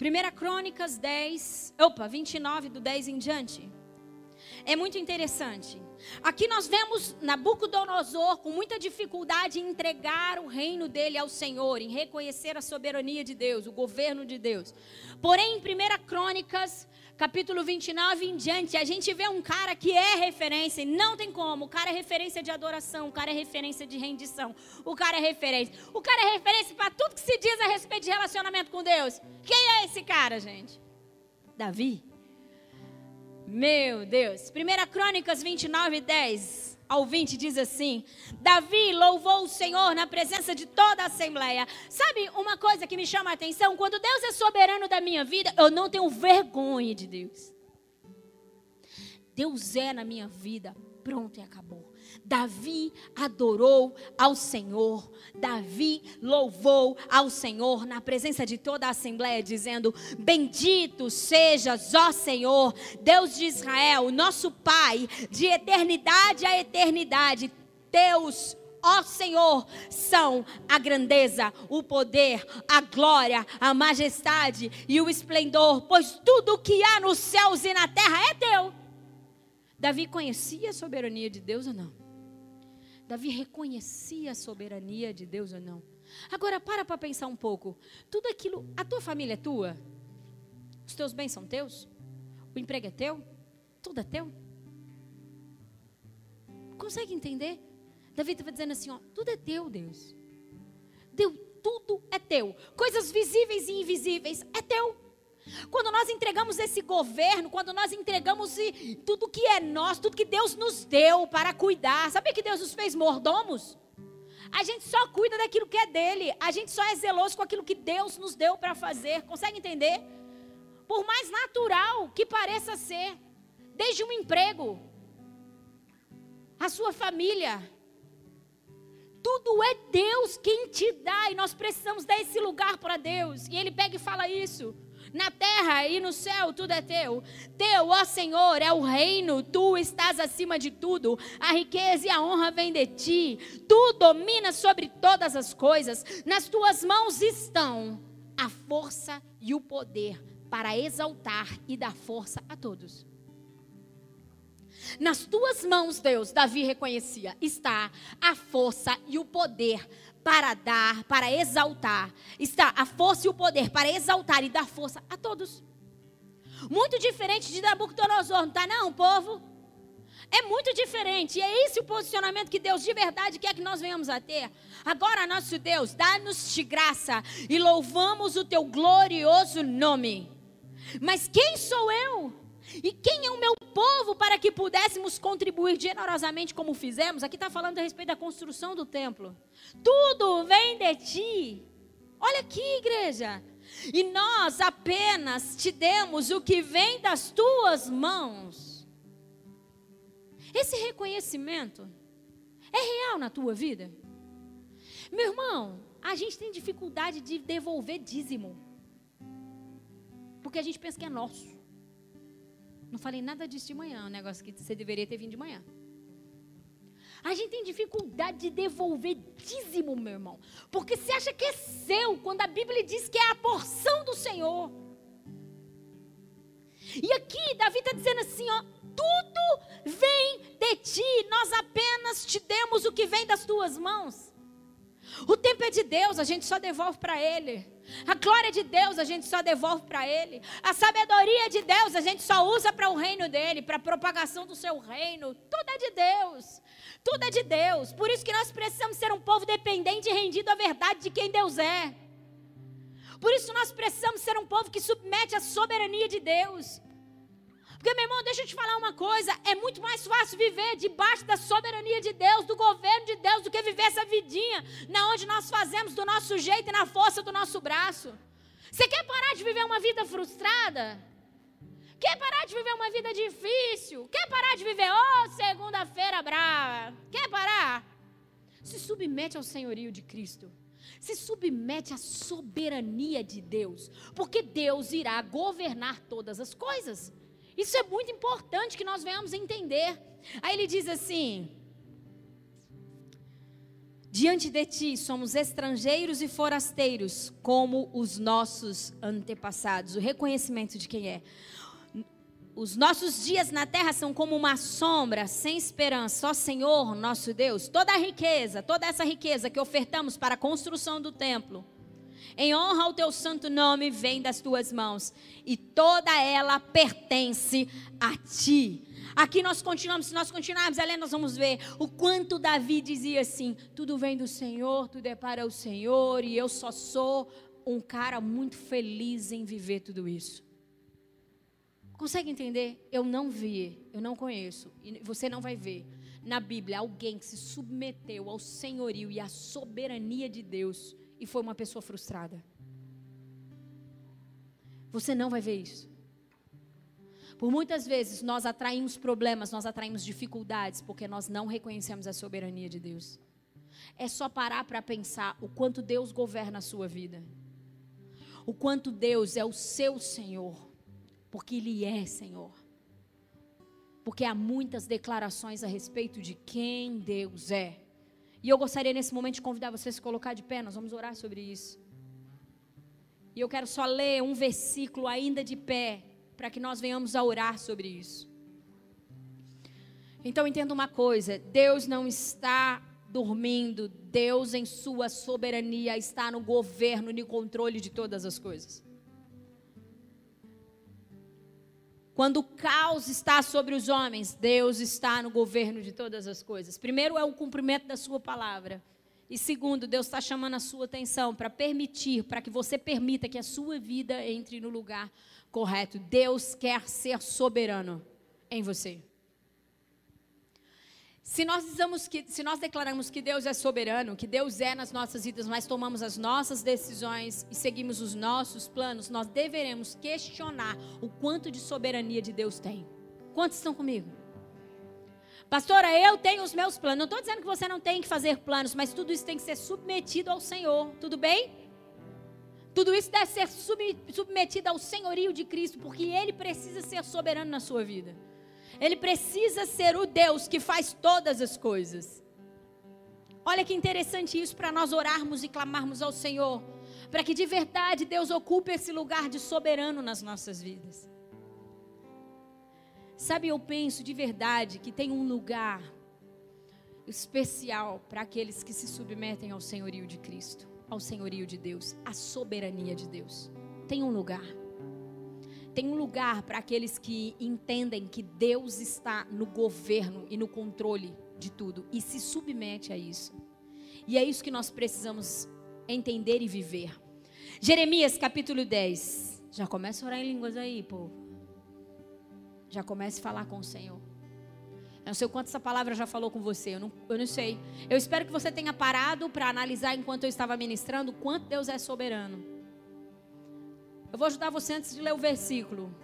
1 Crônicas 10, opa, 29 do 10 em diante. É muito interessante. Aqui nós vemos Nabucodonosor com muita dificuldade em entregar o reino dele ao Senhor, em reconhecer a soberania de Deus, o governo de Deus. Porém, em 1 Crônicas, capítulo 29 em diante, a gente vê um cara que é referência, e não tem como. O cara é referência de adoração, o cara é referência de rendição, o cara é referência. O cara é referência para tudo que se diz a respeito de relacionamento com Deus. Quem é esse cara, gente? Davi. Meu Deus. 1 Crônicas 29, 10 ao 20 diz assim: Davi louvou o Senhor na presença de toda a assembleia. Sabe uma coisa que me chama a atenção? Quando Deus é soberano da minha vida, eu não tenho vergonha de Deus. Deus é na minha vida, pronto e acabou. Davi adorou ao Senhor, Davi louvou ao Senhor na presença de toda a assembleia, dizendo: Bendito sejas, ó Senhor, Deus de Israel, nosso Pai, de eternidade a eternidade, Deus ó Senhor, são a grandeza, o poder, a glória, a majestade e o esplendor, pois tudo o que há nos céus e na terra é teu. Davi conhecia a soberania de Deus ou não? Davi reconhecia a soberania de Deus ou não? Agora para para pensar um pouco. Tudo aquilo, a tua família é tua? Os teus bens são teus? O emprego é teu? Tudo é teu? Consegue entender? Davi estava dizendo assim, ó, tudo é teu, Deus. Deus, tudo é teu. Coisas visíveis e invisíveis é teu. Quando nós entregamos esse governo, quando nós entregamos tudo que é nosso, tudo que Deus nos deu para cuidar, sabe que Deus nos fez mordomos? A gente só cuida daquilo que é dele, a gente só é zeloso com aquilo que Deus nos deu para fazer. Consegue entender? Por mais natural que pareça ser, desde um emprego, a sua família, tudo é Deus quem te dá e nós precisamos dar esse lugar para Deus. E ele pega e fala isso. Na terra e no céu tudo é teu. Teu, ó Senhor, é o reino, tu estás acima de tudo. A riqueza e a honra vêm de ti. Tu dominas sobre todas as coisas. Nas tuas mãos estão a força e o poder para exaltar e dar força a todos. Nas tuas mãos, Deus, Davi reconhecia, está a força e o poder para dar, para exaltar. Está a força e o poder para exaltar e dar força a todos. Muito diferente de Nabucodonosor, não está não, povo? É muito diferente. E é esse o posicionamento que Deus de verdade quer que nós venhamos a ter. Agora, nosso Deus, dá-nos-te graça e louvamos o teu glorioso nome. Mas quem sou eu? E quem é o meu povo para que pudéssemos contribuir generosamente como fizemos? Aqui está falando a respeito da construção do templo. Tudo vem de ti. Olha aqui, igreja. E nós apenas te demos o que vem das tuas mãos. Esse reconhecimento é real na tua vida? Meu irmão, a gente tem dificuldade de devolver dízimo. Porque a gente pensa que é nosso. Não falei nada disso de manhã, um negócio que você deveria ter vindo de manhã. A gente tem dificuldade de devolver dízimo, meu irmão. Porque você acha que é seu, quando a Bíblia diz que é a porção do Senhor. E aqui Davi está dizendo assim: ó, tudo vem de ti, nós apenas te demos o que vem das tuas mãos. O tempo é de Deus, a gente só devolve para Ele. A glória de Deus a gente só devolve para Ele. A sabedoria de Deus a gente só usa para o reino dele, para a propagação do seu reino. Tudo é de Deus. Tudo é de Deus. Por isso que nós precisamos ser um povo dependente e rendido à verdade de quem Deus é. Por isso nós precisamos ser um povo que submete à soberania de Deus. Porque, meu irmão, deixa eu te falar uma coisa: é muito mais fácil viver debaixo da soberania de Deus, do governo de Deus, do que viver essa vidinha na onde nós fazemos do nosso jeito e na força do nosso braço. Você quer parar de viver uma vida frustrada? Quer parar de viver uma vida difícil? Quer parar de viver, oh, segunda-feira brava? Quer parar? se submete ao senhorio de Cristo. Se submete à soberania de Deus, porque Deus irá governar todas as coisas. Isso é muito importante que nós venhamos entender. Aí ele diz assim: Diante de ti somos estrangeiros e forasteiros, como os nossos antepassados. O reconhecimento de quem é. Os nossos dias na terra são como uma sombra, sem esperança. Ó Senhor, nosso Deus, toda a riqueza, toda essa riqueza que ofertamos para a construção do templo, em honra ao teu santo nome, vem das tuas mãos, e toda ela pertence a ti. Aqui nós continuamos, se nós continuarmos a ler, nós vamos ver o quanto Davi dizia assim: tudo vem do Senhor, tudo é para o Senhor, e eu só sou um cara muito feliz em viver tudo isso. Consegue entender? Eu não vi, eu não conheço, e você não vai ver na Bíblia alguém que se submeteu ao senhorio e à soberania de Deus e foi uma pessoa frustrada. Você não vai ver isso. Por muitas vezes nós atraímos problemas, nós atraímos dificuldades, porque nós não reconhecemos a soberania de Deus. É só parar para pensar o quanto Deus governa a sua vida. O quanto Deus é o seu Senhor, porque Ele é Senhor. Porque há muitas declarações a respeito de quem Deus é. E eu gostaria nesse momento de convidar você a se colocar de pé, nós vamos orar sobre isso. E eu quero só ler um versículo ainda de pé, para que nós venhamos a orar sobre isso. Então entenda uma coisa: Deus não está dormindo, Deus em sua soberania está no governo, no controle de todas as coisas. Quando o caos está sobre os homens, Deus está no governo de todas as coisas. Primeiro é o cumprimento da sua palavra. E segundo, Deus está chamando a sua atenção para permitir, para que você permita que a sua vida entre no lugar correto. Deus quer ser soberano em você. Se nós, dizemos que, se nós declaramos que Deus é soberano, que Deus é nas nossas vidas, mas tomamos as nossas decisões e seguimos os nossos planos, nós deveremos questionar o quanto de soberania de Deus tem. Quantos estão comigo? Pastora, eu tenho os meus planos. Não estou dizendo que você não tem que fazer planos, mas tudo isso tem que ser submetido ao Senhor. Tudo bem? Tudo isso deve ser submetido ao senhorio de Cristo, porque Ele precisa ser soberano na sua vida. Ele precisa ser o Deus que faz todas as coisas. Olha que interessante isso para nós orarmos e clamarmos ao Senhor, para que de verdade Deus ocupe esse lugar de soberano nas nossas vidas. Sabe, eu penso de verdade que tem um lugar especial para aqueles que se submetem ao senhorio de Cristo ao senhorio de Deus, à soberania de Deus. Tem um lugar. Tem um lugar para aqueles que entendem que Deus está no governo e no controle de tudo e se submete a isso. E é isso que nós precisamos entender e viver. Jeremias capítulo 10. Já começa a orar em línguas aí, povo. Já comece a falar com o Senhor. Eu não sei o quanto essa palavra já falou com você, eu não, eu não sei. Eu espero que você tenha parado para analisar enquanto eu estava ministrando o quanto Deus é soberano. Eu vou ajudar você antes de ler o versículo.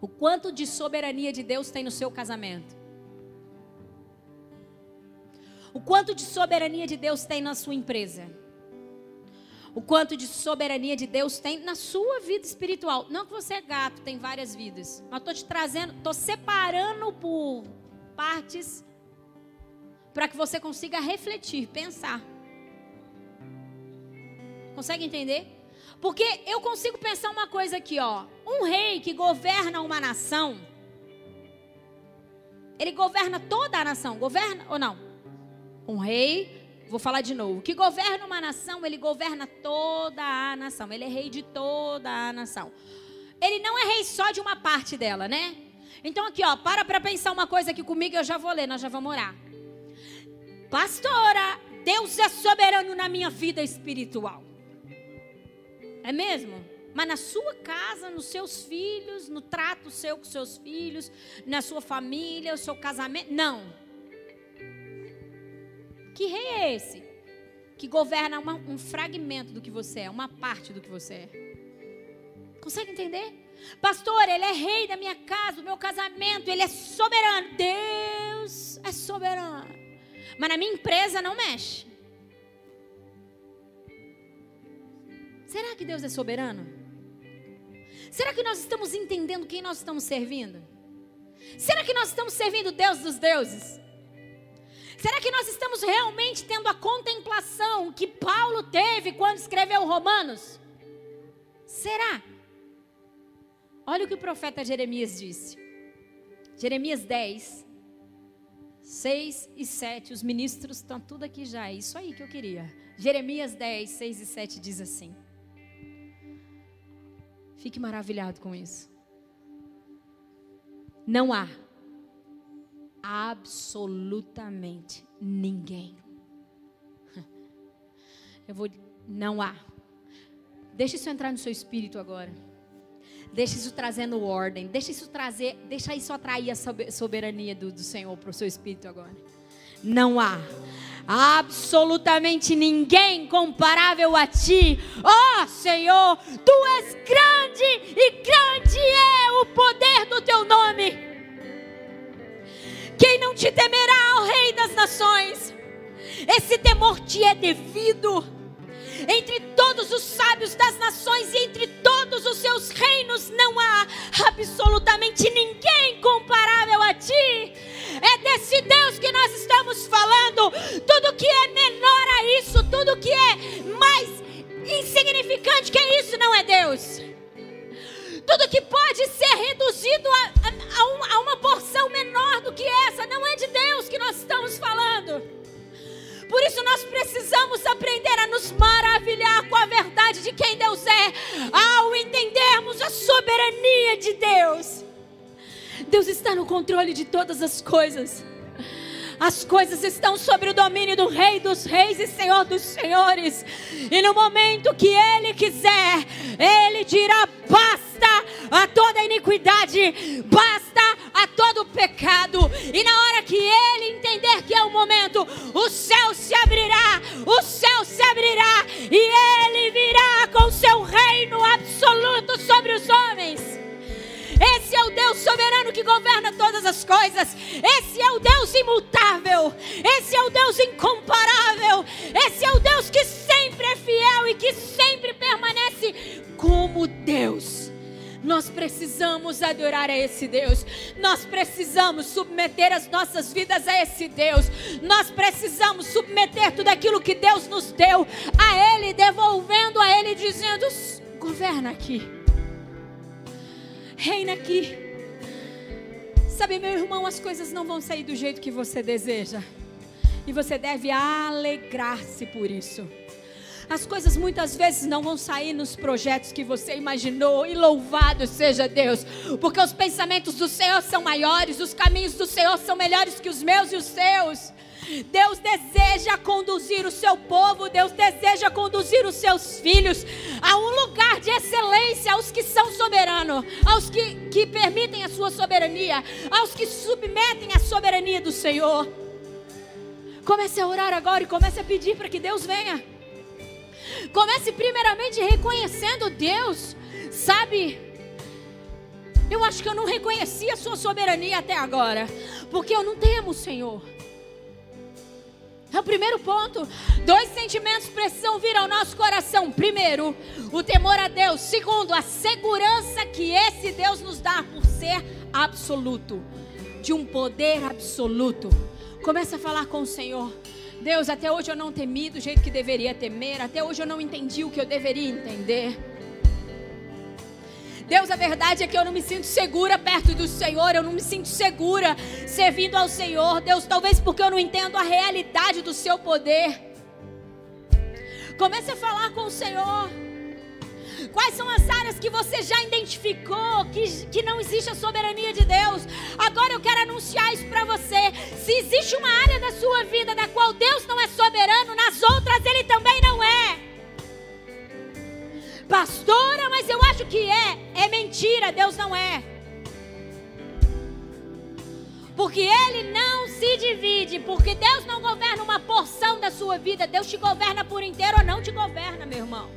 O quanto de soberania de Deus tem no seu casamento. O quanto de soberania de Deus tem na sua empresa. O quanto de soberania de Deus tem na sua vida espiritual. Não que você é gato, tem várias vidas. Mas estou te trazendo, estou separando por partes para que você consiga refletir, pensar. Consegue entender? Porque eu consigo pensar uma coisa aqui, ó. Um rei que governa uma nação, ele governa toda a nação, governa ou não? Um rei Vou falar de novo. Que governa uma nação, ele governa toda a nação. Ele é rei de toda a nação. Ele não é rei só de uma parte dela, né? Então aqui, ó, para para pensar uma coisa aqui comigo, eu já vou ler, nós já vamos orar. Pastora, Deus é soberano na minha vida espiritual. É mesmo? Mas na sua casa, nos seus filhos, no trato seu com seus filhos, na sua família, o seu casamento, não. Que rei é esse? Que governa uma, um fragmento do que você é, uma parte do que você é. Consegue entender? Pastor, ele é rei da minha casa, do meu casamento, ele é soberano. Deus é soberano. Mas na minha empresa não mexe. Será que Deus é soberano? Será que nós estamos entendendo quem nós estamos servindo? Será que nós estamos servindo Deus dos deuses? Será que nós estamos realmente tendo a contemplação que Paulo teve quando escreveu Romanos? Será? Olha o que o profeta Jeremias disse. Jeremias 10, 6 e 7. Os ministros estão tudo aqui já. É isso aí que eu queria. Jeremias 10, 6 e 7 diz assim. Fique maravilhado com isso. Não há absolutamente ninguém. Eu vou. Não há. Deixa isso entrar no seu espírito agora. Deixa isso trazendo ordem. Deixa isso trazer. Deixa isso atrair a soberania do, do Senhor para o seu espírito agora. Não há absolutamente ninguém comparável a ti. Ó oh, Senhor, tu és grande e grande é o poder do teu nome. Quem não te temerá ao Rei das Nações? Esse temor te é devido. Entre todos os sábios das nações e entre todos os seus reinos não há absolutamente ninguém comparável a ti. É desse Deus que nós estamos falando. Tudo que é mais insignificante que isso não é Deus. Tudo que pode ser reduzido a, a, a, um, a uma porção menor do que essa não é de Deus que nós estamos falando. Por isso nós precisamos aprender a nos maravilhar com a verdade de quem Deus é, ao entendermos a soberania de Deus. Deus está no controle de todas as coisas. As coisas estão sobre o domínio do Rei dos Reis e Senhor dos Senhores. E no momento que Ele quiser, Ele dirá: basta a toda iniquidade, basta a todo pecado. E na hora que Ele entender que é o momento, o céu se abrirá, o céu se abrirá e Ele virá com seu reino absoluto sobre os homens. Esse é o Deus soberano que governa todas as coisas. Esse é o Deus imutável. Esse é o Deus incomparável. Esse é o Deus que sempre é fiel e que sempre permanece como Deus. Nós precisamos adorar a esse Deus. Nós precisamos submeter as nossas vidas a esse Deus. Nós precisamos submeter tudo aquilo que Deus nos deu a Ele, devolvendo a Ele, dizendo: governa aqui reina aqui. Sabe, meu irmão, as coisas não vão sair do jeito que você deseja. E você deve alegrar-se por isso. As coisas muitas vezes não vão sair nos projetos que você imaginou, e louvado seja Deus, porque os pensamentos do Senhor são maiores, os caminhos do Senhor são melhores que os meus e os seus. Deus deseja conduzir o seu povo, Deus deseja conduzir os seus filhos a um lugar de excelência, aos que são soberanos, aos que, que permitem a sua soberania, aos que submetem a soberania do Senhor. Comece a orar agora e comece a pedir para que Deus venha. Comece primeiramente reconhecendo Deus, sabe? Eu acho que eu não reconheci a sua soberania até agora, porque eu não temo o Senhor. É o primeiro ponto. Dois sentimentos precisam vir ao nosso coração. Primeiro, o temor a Deus. Segundo, a segurança que esse Deus nos dá por ser absoluto, de um poder absoluto. Comece a falar com o Senhor. Deus, até hoje eu não temi do jeito que deveria temer. Até hoje eu não entendi o que eu deveria entender. Deus, a verdade é que eu não me sinto segura perto do Senhor, eu não me sinto segura servindo ao Senhor. Deus, talvez porque eu não entendo a realidade do seu poder. Comece a falar com o Senhor. Quais são as áreas que você já identificou que, que não existe a soberania de Deus? Agora eu quero anunciar isso para você. Se existe uma área da sua vida da qual Deus não é soberano, nas outras Ele também não é. Pastora, mas eu acho que é. É mentira, Deus não é. Porque Ele não se divide. Porque Deus não governa uma porção da sua vida. Deus te governa por inteiro ou não te governa, meu irmão.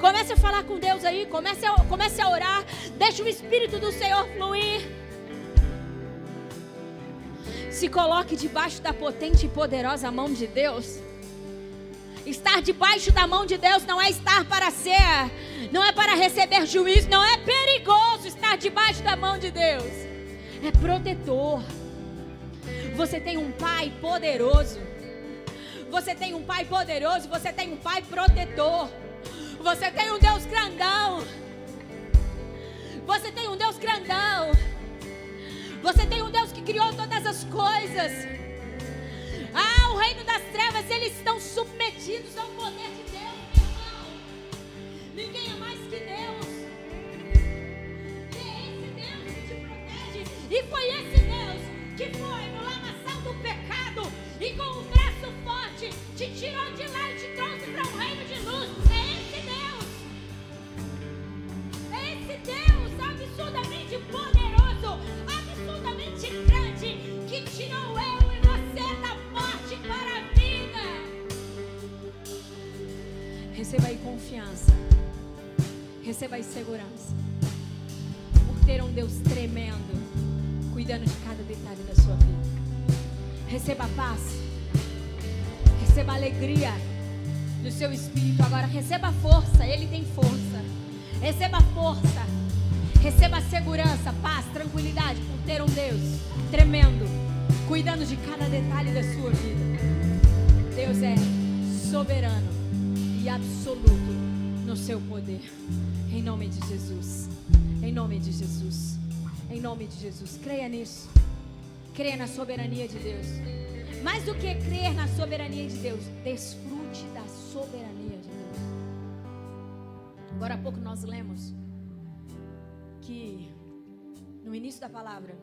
Comece a falar com Deus aí. Comece a, comece a orar. Deixe o Espírito do Senhor fluir. Se coloque debaixo da potente e poderosa mão de Deus. Estar debaixo da mão de Deus não é estar para ser, não é para receber juízo, não é perigoso estar debaixo da mão de Deus. É protetor. Você tem um pai poderoso. Você tem um pai poderoso, você tem um pai protetor. Você tem um Deus grandão. Você tem um Deus grandão. Você tem um Deus que criou todas as coisas. Ah, o reino das trevas, eles estão submetidos ao poder de Deus, meu irmão. Ninguém é mais que Deus. E é esse Deus que te protege. E foi esse Deus que foi no lamaçal do pecado e com um braço forte te tirou de lá e te trouxe para um reino de luz. É esse Deus. É esse Deus Receba aí confiança. Receba aí segurança. Por ter um Deus tremendo, cuidando de cada detalhe da sua vida. Receba paz. Receba alegria no seu espírito. Agora receba força. Ele tem força. Receba força. Receba segurança, paz, tranquilidade por ter um Deus tremendo, cuidando de cada detalhe da sua vida. Deus é soberano absoluto no seu poder. Em nome de Jesus. Em nome de Jesus. Em nome de Jesus. Creia nisso. Creia na soberania de Deus. Mais do que crer na soberania de Deus, desfrute da soberania de Deus. Agora há pouco nós lemos que no início da palavra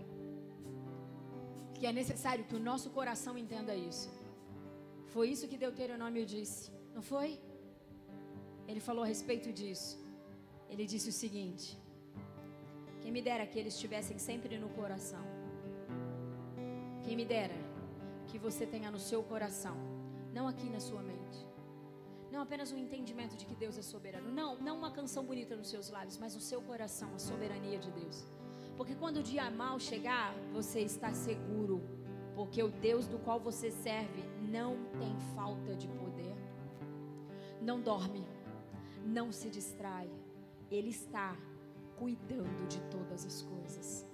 que é necessário que o nosso coração entenda isso. Foi isso que Deuteronômio disse, não foi? Ele falou a respeito disso. Ele disse o seguinte: Quem me dera que eles estivessem sempre no coração. Quem me dera que você tenha no seu coração, não aqui na sua mente. Não apenas um entendimento de que Deus é soberano. Não, não uma canção bonita nos seus lábios, mas no seu coração, a soberania de Deus. Porque quando o dia mal chegar, você está seguro. Porque o Deus do qual você serve não tem falta de poder. Não dorme, não se distrai. Ele está cuidando de todas as coisas.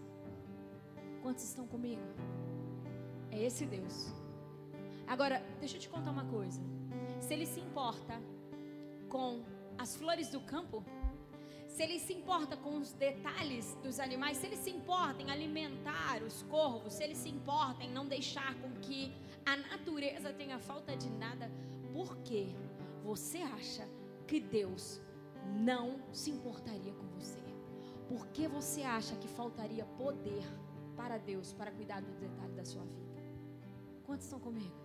Quantos estão comigo? É esse Deus. Agora, deixa eu te contar uma coisa. Se ele se importa com as flores do campo, se ele se importa com os detalhes dos animais, se ele se importa em alimentar os corvos, se ele se importa em não deixar com que a natureza tenha falta de nada, por que você acha que Deus não se importaria com você? Por que você acha que faltaria poder para Deus para cuidar do detalhe da sua vida? Quantos estão comigo?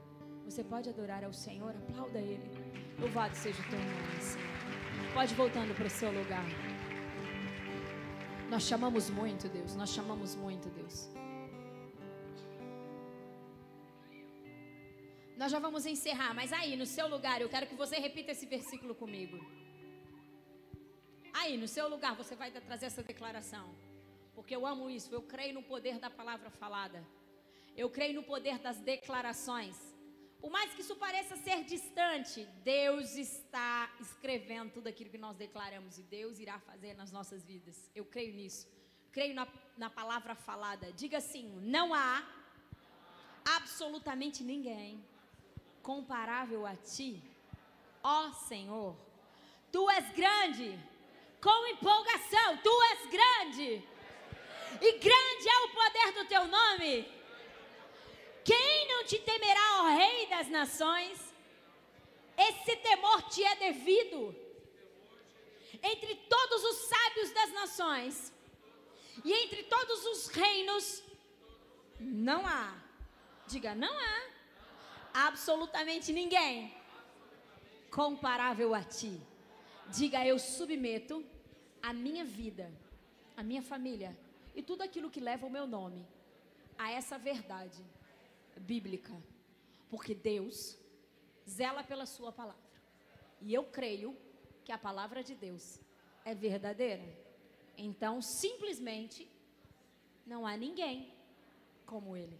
Você pode adorar ao Senhor, aplauda Ele. Louvado seja o teu nome, Senhor. Pode voltando para o seu lugar. Nós chamamos muito, Deus. Nós chamamos muito, Deus. Nós já vamos encerrar, mas aí no seu lugar, eu quero que você repita esse versículo comigo. Aí no seu lugar, você vai trazer essa declaração. Porque eu amo isso. Eu creio no poder da palavra falada. Eu creio no poder das declarações. Por mais que isso pareça ser distante, Deus está escrevendo tudo aquilo que nós declaramos e Deus irá fazer nas nossas vidas. Eu creio nisso. Creio na, na palavra falada. Diga assim: não há absolutamente ninguém comparável a ti, ó Senhor. Tu és grande, com empolgação, tu és grande, e grande é o poder do teu nome. Quem não te temerá, ó Rei das nações? Esse temor te é devido. Entre todos os sábios das nações e entre todos os reinos, não há. Diga, não há. Absolutamente ninguém comparável a ti. Diga, eu submeto a minha vida, a minha família e tudo aquilo que leva o meu nome a essa verdade bíblica, porque Deus zela pela sua palavra. E eu creio que a palavra de Deus é verdadeira. Então, simplesmente não há ninguém como ele.